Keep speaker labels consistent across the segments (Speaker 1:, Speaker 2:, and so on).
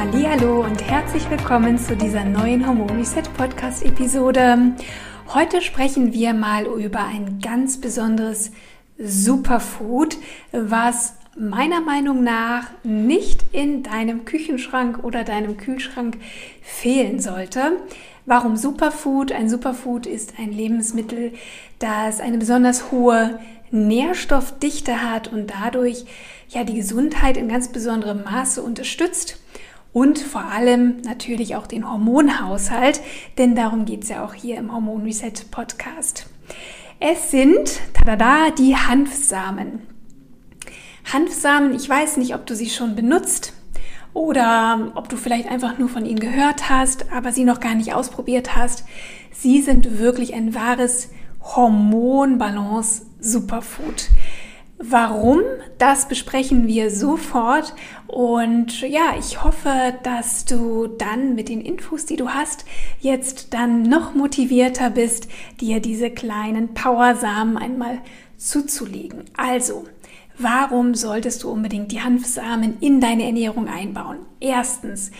Speaker 1: Hallo und herzlich willkommen zu dieser neuen Hormon Reset Podcast Episode. Heute sprechen wir mal über ein ganz besonderes Superfood, was meiner Meinung nach nicht in deinem Küchenschrank oder deinem Kühlschrank fehlen sollte. Warum Superfood? Ein Superfood ist ein Lebensmittel, das eine besonders hohe Nährstoffdichte hat und dadurch ja die Gesundheit in ganz besonderem Maße unterstützt und vor allem natürlich auch den Hormonhaushalt, denn darum geht es ja auch hier im Hormon Reset Podcast. Es sind tada, die Hanfsamen. Hanfsamen, ich weiß nicht, ob du sie schon benutzt oder ob du vielleicht einfach nur von ihnen gehört hast, aber sie noch gar nicht ausprobiert hast. Sie sind wirklich ein wahres Hormonbalance-Superfood. Warum? Das besprechen wir sofort. Und ja, ich hoffe, dass du dann mit den Infos, die du hast, jetzt dann noch motivierter bist, dir diese kleinen Powersamen einmal zuzulegen. Also, warum solltest du unbedingt die Hanfsamen in deine Ernährung einbauen? Erstens,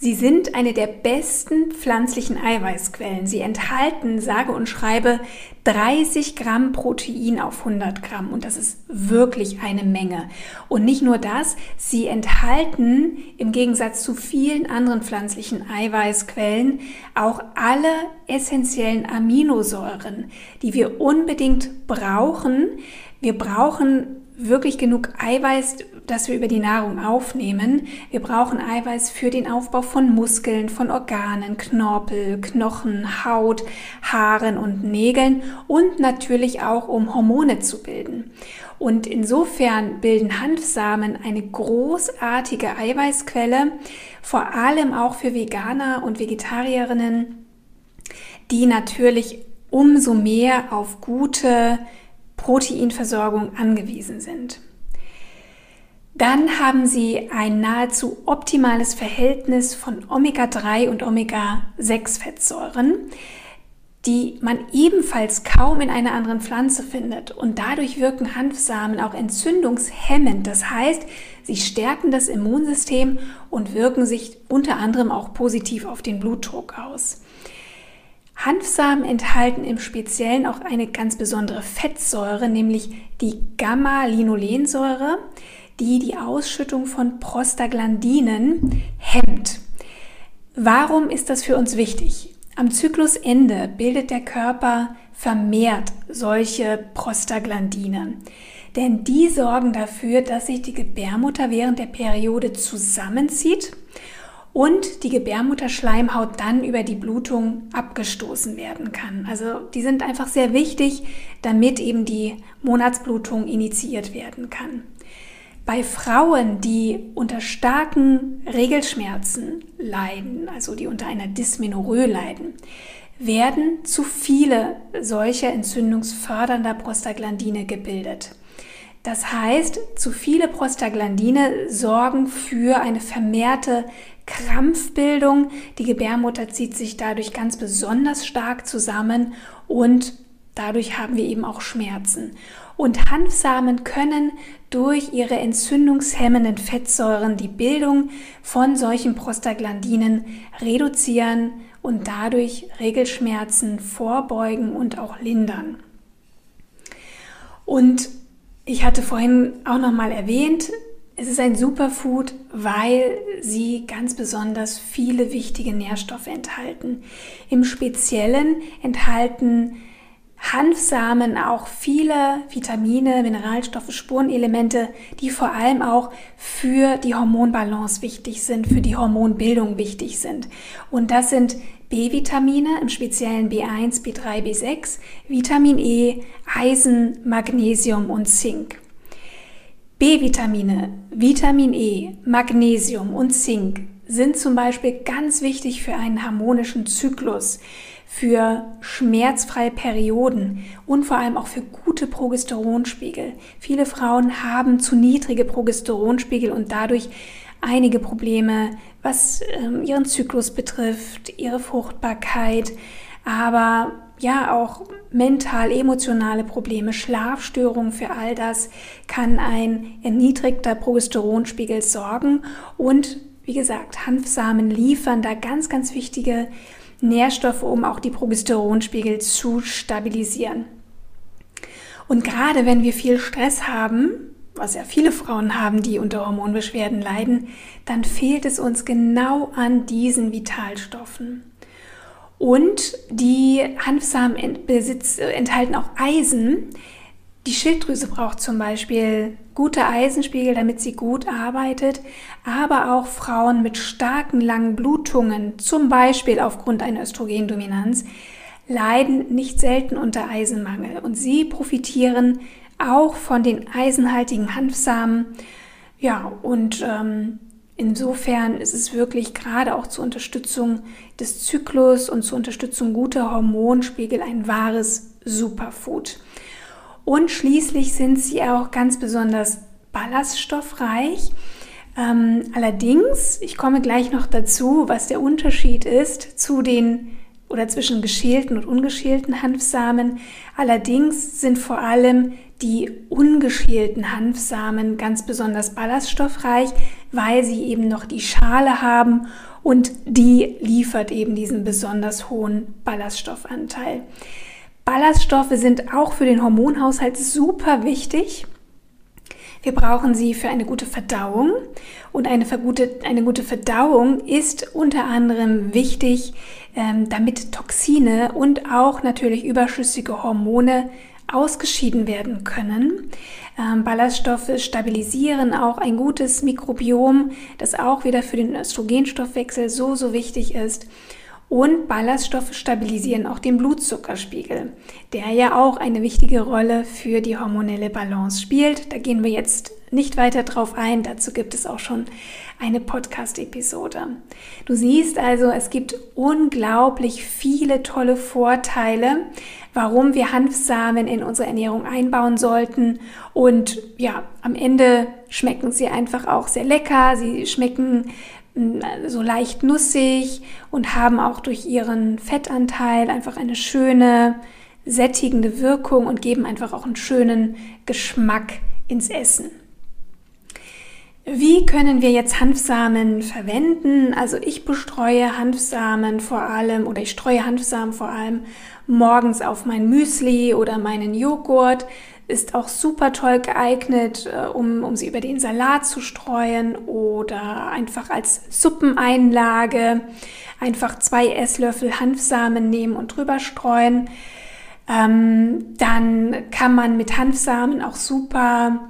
Speaker 1: Sie sind eine der besten pflanzlichen Eiweißquellen. Sie enthalten, sage und schreibe, 30 Gramm Protein auf 100 Gramm. Und das ist wirklich eine Menge. Und nicht nur das, sie enthalten im Gegensatz zu vielen anderen pflanzlichen Eiweißquellen auch alle essentiellen Aminosäuren, die wir unbedingt brauchen. Wir brauchen wirklich genug Eiweiß, das wir über die Nahrung aufnehmen. Wir brauchen Eiweiß für den Aufbau von Muskeln, von Organen, Knorpel, Knochen, Haut, Haaren und Nägeln und natürlich auch, um Hormone zu bilden. Und insofern bilden Hanfsamen eine großartige Eiweißquelle, vor allem auch für Veganer und Vegetarierinnen, die natürlich umso mehr auf gute Proteinversorgung angewiesen sind. Dann haben sie ein nahezu optimales Verhältnis von Omega-3 und Omega-6-Fettsäuren, die man ebenfalls kaum in einer anderen Pflanze findet. Und dadurch wirken Hanfsamen auch entzündungshemmend. Das heißt, sie stärken das Immunsystem und wirken sich unter anderem auch positiv auf den Blutdruck aus. Hanfsamen enthalten im Speziellen auch eine ganz besondere Fettsäure, nämlich die Gamma-Linolensäure, die die Ausschüttung von Prostaglandinen hemmt. Warum ist das für uns wichtig? Am Zyklusende bildet der Körper vermehrt solche Prostaglandine. Denn die sorgen dafür, dass sich die Gebärmutter während der Periode zusammenzieht und die Gebärmutterschleimhaut dann über die Blutung abgestoßen werden kann. Also die sind einfach sehr wichtig, damit eben die Monatsblutung initiiert werden kann. Bei Frauen, die unter starken Regelschmerzen leiden, also die unter einer Dysmenorrhoe leiden, werden zu viele solcher entzündungsfördernder Prostaglandine gebildet. Das heißt, zu viele Prostaglandine sorgen für eine vermehrte Krampfbildung. Die Gebärmutter zieht sich dadurch ganz besonders stark zusammen und dadurch haben wir eben auch Schmerzen. Und Hanfsamen können durch ihre entzündungshemmenden Fettsäuren die Bildung von solchen Prostaglandinen reduzieren und dadurch Regelschmerzen vorbeugen und auch lindern. Und ich hatte vorhin auch noch mal erwähnt, es ist ein Superfood, weil sie ganz besonders viele wichtige Nährstoffe enthalten. Im Speziellen enthalten Hanfsamen auch viele Vitamine, Mineralstoffe, Spurenelemente, die vor allem auch für die Hormonbalance wichtig sind, für die Hormonbildung wichtig sind. Und das sind B-Vitamine, im speziellen B1, B3, B6, Vitamin E, Eisen, Magnesium und Zink. B-Vitamine, Vitamin E, Magnesium und Zink sind zum Beispiel ganz wichtig für einen harmonischen Zyklus, für schmerzfreie Perioden und vor allem auch für gute Progesteronspiegel. Viele Frauen haben zu niedrige Progesteronspiegel und dadurch einige Probleme, was ähm, ihren Zyklus betrifft, ihre Fruchtbarkeit, aber ja auch mental emotionale Probleme, Schlafstörungen, für all das kann ein erniedrigter Progesteronspiegel sorgen und wie gesagt, Hanfsamen liefern da ganz, ganz wichtige Nährstoffe, um auch die Progesteronspiegel zu stabilisieren. Und gerade wenn wir viel Stress haben, was ja viele Frauen haben, die unter Hormonbeschwerden leiden, dann fehlt es uns genau an diesen Vitalstoffen. Und die Hanfsamen enthalten auch Eisen. Die Schilddrüse braucht zum Beispiel gute Eisenspiegel, damit sie gut arbeitet, aber auch Frauen mit starken langen Blutungen, zum Beispiel aufgrund einer Östrogendominanz, leiden nicht selten unter Eisenmangel und sie profitieren auch von den eisenhaltigen Hanfsamen. Ja, und ähm, insofern ist es wirklich gerade auch zur Unterstützung des Zyklus und zur Unterstützung guter Hormonspiegel ein wahres Superfood. Und schließlich sind sie auch ganz besonders ballaststoffreich. Ähm, allerdings, ich komme gleich noch dazu, was der Unterschied ist zu den oder zwischen geschälten und ungeschälten Hanfsamen. Allerdings sind vor allem die ungeschälten Hanfsamen ganz besonders ballaststoffreich, weil sie eben noch die Schale haben und die liefert eben diesen besonders hohen Ballaststoffanteil. Ballaststoffe sind auch für den Hormonhaushalt super wichtig. Wir brauchen sie für eine gute Verdauung und eine, gute, eine gute Verdauung ist unter anderem wichtig, ähm, damit Toxine und auch natürlich überschüssige Hormone ausgeschieden werden können. Ähm, Ballaststoffe stabilisieren auch ein gutes Mikrobiom, das auch wieder für den Östrogenstoffwechsel so, so wichtig ist. Und Ballaststoffe stabilisieren auch den Blutzuckerspiegel, der ja auch eine wichtige Rolle für die hormonelle Balance spielt. Da gehen wir jetzt nicht weiter drauf ein, dazu gibt es auch schon eine Podcast-Episode. Du siehst also, es gibt unglaublich viele tolle Vorteile, warum wir Hanfsamen in unsere Ernährung einbauen sollten. Und ja, am Ende schmecken sie einfach auch sehr lecker. Sie schmecken so leicht nussig und haben auch durch ihren Fettanteil einfach eine schöne, sättigende Wirkung und geben einfach auch einen schönen Geschmack ins Essen. Wie können wir jetzt Hanfsamen verwenden? Also ich bestreue Hanfsamen vor allem oder ich streue Hanfsamen vor allem morgens auf mein Müsli oder meinen Joghurt ist auch super toll geeignet, äh, um, um sie über den Salat zu streuen oder einfach als Suppeneinlage einfach zwei Esslöffel Hanfsamen nehmen und drüber streuen. Ähm, dann kann man mit Hanfsamen auch super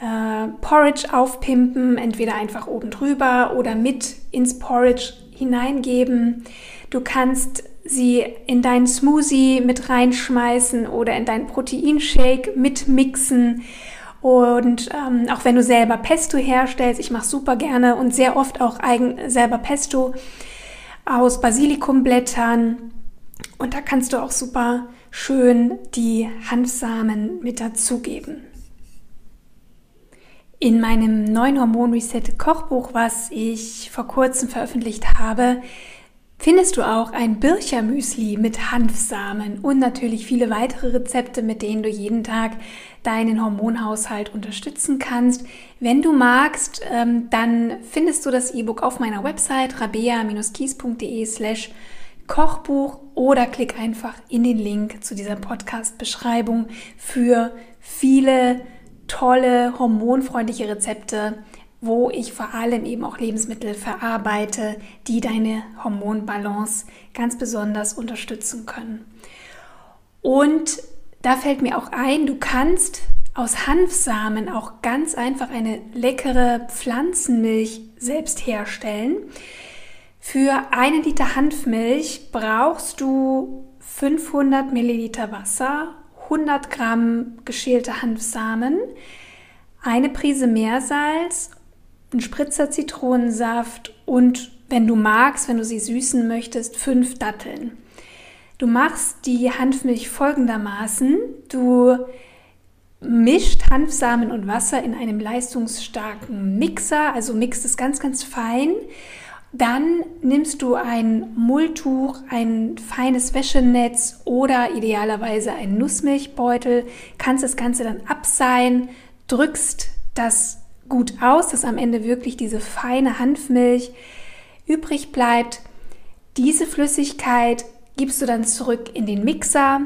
Speaker 1: äh, Porridge aufpimpen, entweder einfach oben drüber oder mit ins Porridge hineingeben. Du kannst sie in deinen Smoothie mit reinschmeißen oder in deinen Proteinshake mitmixen. Und ähm, auch wenn du selber Pesto herstellst, ich mache super gerne und sehr oft auch eigen, selber Pesto aus Basilikumblättern. Und da kannst du auch super schön die Hanfsamen mit dazugeben. In meinem neuen Hormon Reset Kochbuch, was ich vor kurzem veröffentlicht habe, findest du auch ein Birchermüsli mit Hanfsamen und natürlich viele weitere Rezepte, mit denen du jeden Tag deinen Hormonhaushalt unterstützen kannst. Wenn du magst, ähm, dann findest du das E-Book auf meiner Website rabea-kies.de slash Kochbuch oder klick einfach in den Link zu dieser Podcast-Beschreibung für viele tolle hormonfreundliche Rezepte wo ich vor allem eben auch Lebensmittel verarbeite, die deine Hormonbalance ganz besonders unterstützen können. Und da fällt mir auch ein, du kannst aus Hanfsamen auch ganz einfach eine leckere Pflanzenmilch selbst herstellen. Für einen Liter Hanfmilch brauchst du 500 Milliliter Wasser, 100 Gramm geschälte Hanfsamen, eine Prise Meersalz, ein Spritzer Zitronensaft und wenn du magst, wenn du sie süßen möchtest, fünf Datteln. Du machst die Hanfmilch folgendermaßen. Du mischt Hanfsamen und Wasser in einem leistungsstarken Mixer, also mixt es ganz, ganz fein. Dann nimmst du ein Mulltuch, ein feines Wäschenetz oder idealerweise einen Nussmilchbeutel, kannst das Ganze dann abseihen, drückst das gut aus, dass am Ende wirklich diese feine Hanfmilch übrig bleibt. Diese Flüssigkeit gibst du dann zurück in den Mixer,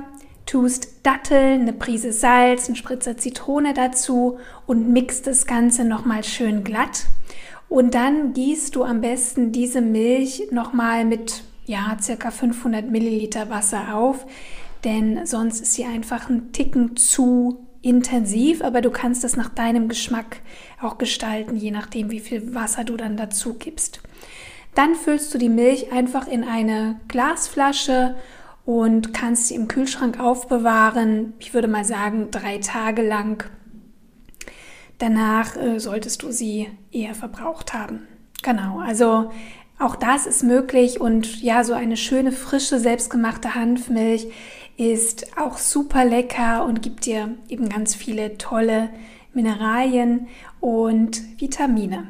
Speaker 1: tust Datteln, eine Prise Salz, ein Spritzer Zitrone dazu und mixt das Ganze nochmal schön glatt. Und dann gießt du am besten diese Milch nochmal mit ja, circa 500 Milliliter Wasser auf, denn sonst ist sie einfach ein Ticken zu intensiv, aber du kannst das nach deinem Geschmack auch gestalten, je nachdem, wie viel Wasser du dann dazu gibst. Dann füllst du die Milch einfach in eine Glasflasche und kannst sie im Kühlschrank aufbewahren. Ich würde mal sagen, drei Tage lang. Danach äh, solltest du sie eher verbraucht haben. Genau, also auch das ist möglich und ja, so eine schöne, frische, selbstgemachte Hanfmilch ist auch super lecker und gibt dir eben ganz viele tolle Mineralien und Vitamine.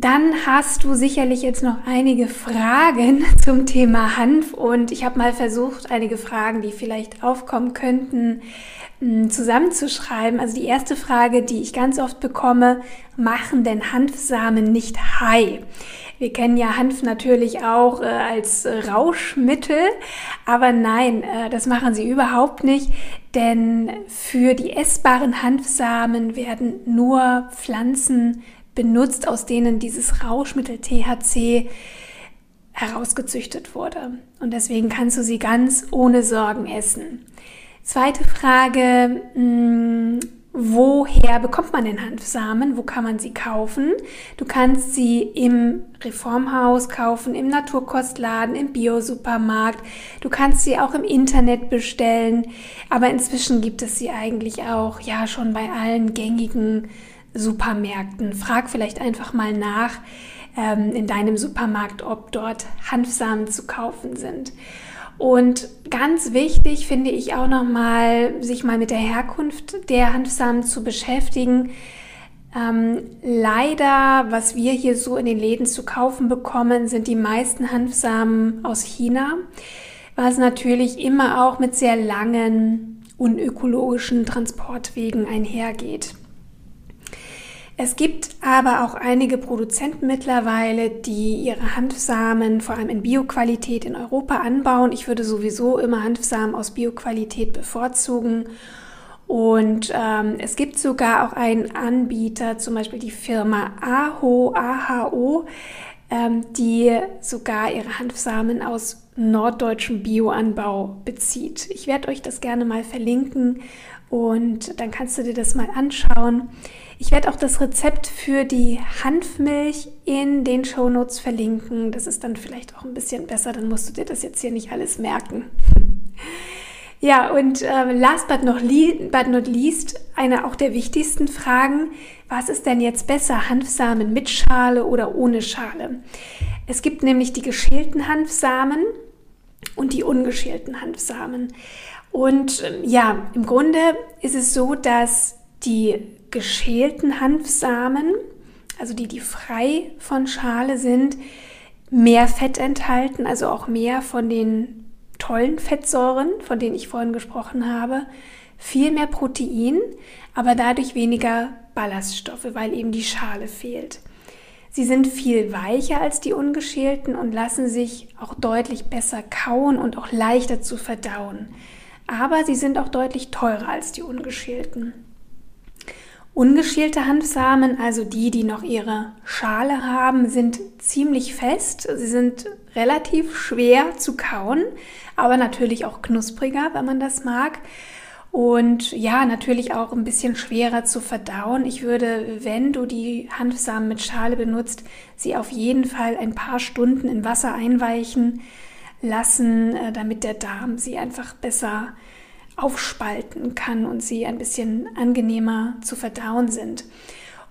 Speaker 1: Dann hast du sicherlich jetzt noch einige Fragen zum Thema Hanf und ich habe mal versucht, einige Fragen, die vielleicht aufkommen könnten, hm, zusammenzuschreiben. Also die erste Frage, die ich ganz oft bekomme, machen denn Hanfsamen nicht high? Wir kennen ja Hanf natürlich auch äh, als Rauschmittel, aber nein, äh, das machen sie überhaupt nicht, denn für die essbaren Hanfsamen werden nur Pflanzen benutzt, aus denen dieses Rauschmittel THC herausgezüchtet wurde. Und deswegen kannst du sie ganz ohne Sorgen essen. Zweite Frage, mh, hm, woher bekommt man den Hanfsamen? Wo kann man sie kaufen? Du kannst sie im Reformhaus kaufen, im Naturkostladen, im Biosupermarkt. Du kannst sie auch im Internet bestellen. Aber inzwischen gibt es sie eigentlich auch, ja, schon bei allen gängigen Supermärkten. Frag vielleicht einfach mal nach ähm, in deinem Supermarkt, ob dort Hanfsamen zu kaufen sind. Und ganz wichtig finde ich auch nochmal, sich mal mit der Herkunft der Hanfsamen zu beschäftigen. Ähm, leider, was wir hier so in den Läden zu kaufen bekommen, sind die meisten Hanfsamen aus China, was natürlich immer auch mit sehr langen, unökologischen Transportwegen einhergeht. Es gibt aber auch einige Produzenten mittlerweile, die ihre Hanfsamen vor allem in Bioqualität in Europa anbauen. Ich würde sowieso immer Hanfsamen aus Bioqualität bevorzugen. Und ähm, es gibt sogar auch einen Anbieter, zum Beispiel die Firma AHO, AHO, ähm, die sogar ihre Hanfsamen aus norddeutschem Bioanbau bezieht. Ich werde euch das gerne mal verlinken und dann kannst du dir das mal anschauen. Ich werde auch das Rezept für die Hanfmilch in den Show Notes verlinken. Das ist dann vielleicht auch ein bisschen besser, dann musst du dir das jetzt hier nicht alles merken. Ja, und äh, last but not, but not least, eine auch der wichtigsten Fragen, was ist denn jetzt besser, Hanfsamen mit Schale oder ohne Schale? Es gibt nämlich die geschälten Hanfsamen und die ungeschälten Hanfsamen. Und äh, ja, im Grunde ist es so, dass die geschälten Hanfsamen, also die, die frei von Schale sind, mehr Fett enthalten, also auch mehr von den tollen Fettsäuren, von denen ich vorhin gesprochen habe, viel mehr Protein, aber dadurch weniger Ballaststoffe, weil eben die Schale fehlt. Sie sind viel weicher als die ungeschälten und lassen sich auch deutlich besser kauen und auch leichter zu verdauen. Aber sie sind auch deutlich teurer als die ungeschälten. Ungeschälte Hanfsamen, also die, die noch ihre Schale haben, sind ziemlich fest. Sie sind relativ schwer zu kauen, aber natürlich auch knuspriger, wenn man das mag. Und ja, natürlich auch ein bisschen schwerer zu verdauen. Ich würde, wenn du die Hanfsamen mit Schale benutzt, sie auf jeden Fall ein paar Stunden in Wasser einweichen lassen, äh, damit der Darm sie einfach besser aufspalten kann und sie ein bisschen angenehmer zu verdauen sind.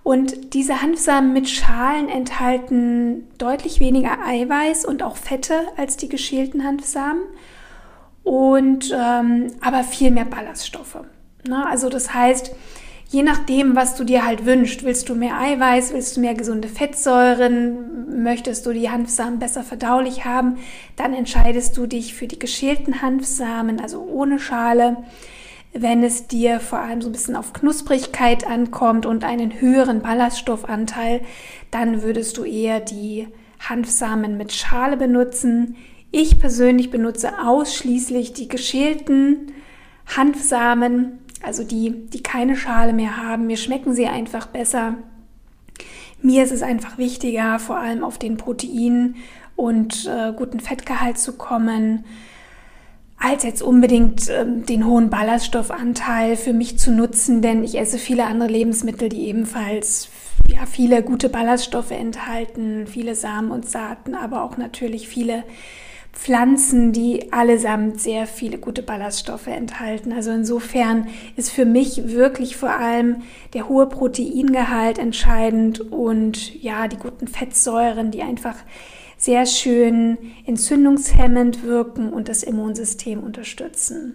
Speaker 1: Und diese Hanfsamen mit Schalen enthalten deutlich weniger Eiweiß und auch Fette als die geschälten Hanfsamen und ähm, aber viel mehr Ballaststoffe. Ne? Also das heißt, je nachdem, was du dir halt wünschst, willst du mehr Eiweiß, willst du mehr gesunde Fettsäuren, möchtest du die Hanfsamen besser verdaulich haben, dann entscheidest du dich für die geschälten Hanfsamen, also ohne Schale. Wenn es dir vor allem so ein bisschen auf Knusprigkeit ankommt und einen höheren Ballaststoffanteil, dann würdest du eher die Hanfsamen mit Schale benutzen. Ich persönlich benutze ausschließlich die geschälten Hanfsamen, also die, die keine Schale mehr haben. Mir schmecken sie einfach besser. Mir ist es einfach wichtiger, vor allem auf den Protein- und äh, guten Fettgehalt zu kommen, als jetzt unbedingt äh, den hohen Ballaststoffanteil für mich zu nutzen, denn ich esse viele andere Lebensmittel, die ebenfalls ja, viele gute Ballaststoffe enthalten, viele Samen und Saaten, aber auch natürlich viele Pflanzen, die allesamt sehr viele gute Ballaststoffe enthalten. Also insofern ist für mich wirklich vor allem der hohe Proteingehalt entscheidend und ja, die guten Fettsäuren, die einfach sehr schön entzündungshemmend wirken und das Immunsystem unterstützen.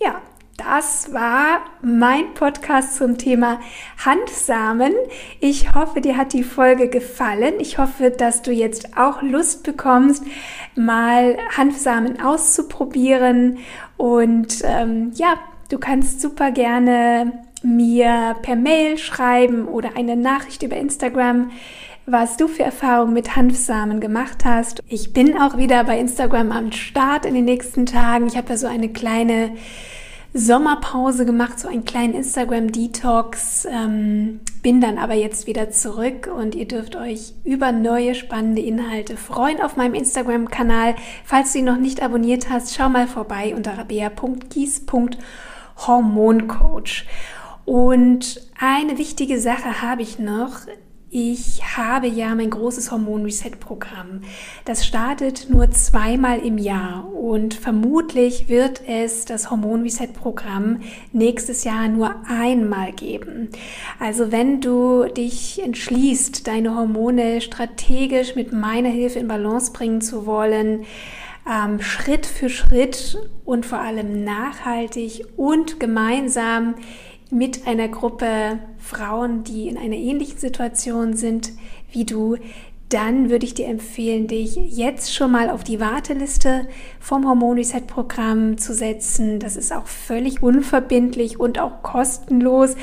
Speaker 1: Ja, das war mein Podcast zum Thema Handsamen. Ich hoffe, dir hat die Folge gefallen. Ich hoffe, dass du jetzt auch Lust bekommst, mal Hanfsamen auszuprobieren. Und ähm, ja, du kannst super gerne mir per Mail schreiben oder eine Nachricht über Instagram was du für Erfahrungen mit Hanfsamen gemacht hast. Ich bin auch wieder bei Instagram am Start in den nächsten Tagen. Ich habe ja so eine kleine Sommerpause gemacht, so einen kleinen Instagram-Detox, ähm, bin dann aber jetzt wieder zurück und ihr dürft euch über neue spannende Inhalte freuen auf meinem Instagram-Kanal. Falls du ihn noch nicht abonniert hast, schau mal vorbei unter rabea.gies.hormoncoach. Und eine wichtige Sache habe ich noch. Ich habe ja mein großes Hormon-Reset-Programm. Das startet nur zweimal im Jahr und vermutlich wird es das Hormon-Reset-Programm nächstes Jahr nur einmal geben. Also wenn du dich entschließt, deine Hormone strategisch mit meiner Hilfe in Balance bringen zu wollen, ähm, Schritt für Schritt und vor allem nachhaltig und gemeinsam mit einer Gruppe Frauen, die in einer ähnlichen Situation sind wie du, dann würde ich dir empfehlen, dich jetzt schon mal auf die Warteliste vom Hormon Reset Programm zu setzen. Das ist auch völlig unverbindlich und auch kostenlos.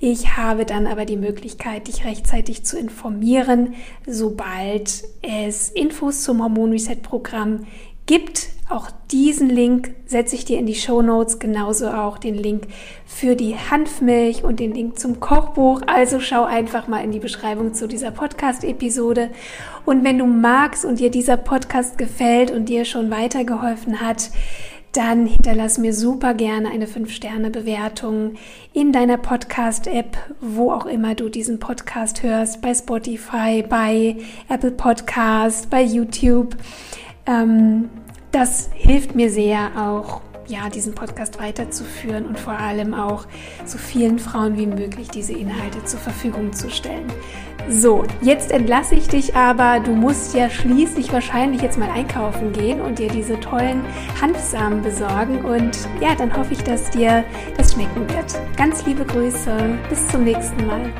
Speaker 1: Ich habe dann aber die Möglichkeit, dich rechtzeitig zu informieren, sobald es Infos zum Hormon Reset Programm gibt. Auch diesen Link setze ich dir in die Show Notes, genauso auch den Link für die Hanfmilch und den Link zum Kochbuch. Also schau einfach mal in die Beschreibung zu dieser Podcast-Episode. Und wenn du magst und dir dieser Podcast gefällt und dir schon weitergeholfen hat, dann hinterlass mir super gerne eine 5-Sterne-Bewertung in deiner Podcast-App, wo auch immer du diesen Podcast hörst, bei Spotify, bei Apple Podcast, bei YouTube. Ähm, das hilft mir sehr auch, ja, diesen Podcast weiterzuführen und vor allem auch so vielen Frauen wie möglich diese Inhalte zur Verfügung zu stellen. So, jetzt entlasse ich dich aber. Du musst ja schließlich wahrscheinlich jetzt mal einkaufen gehen und dir diese tollen Hanfsamen besorgen. Und ja, dann hoffe ich, dass dir das schmecken wird. Ganz liebe Grüße. Bis zum nächsten Mal.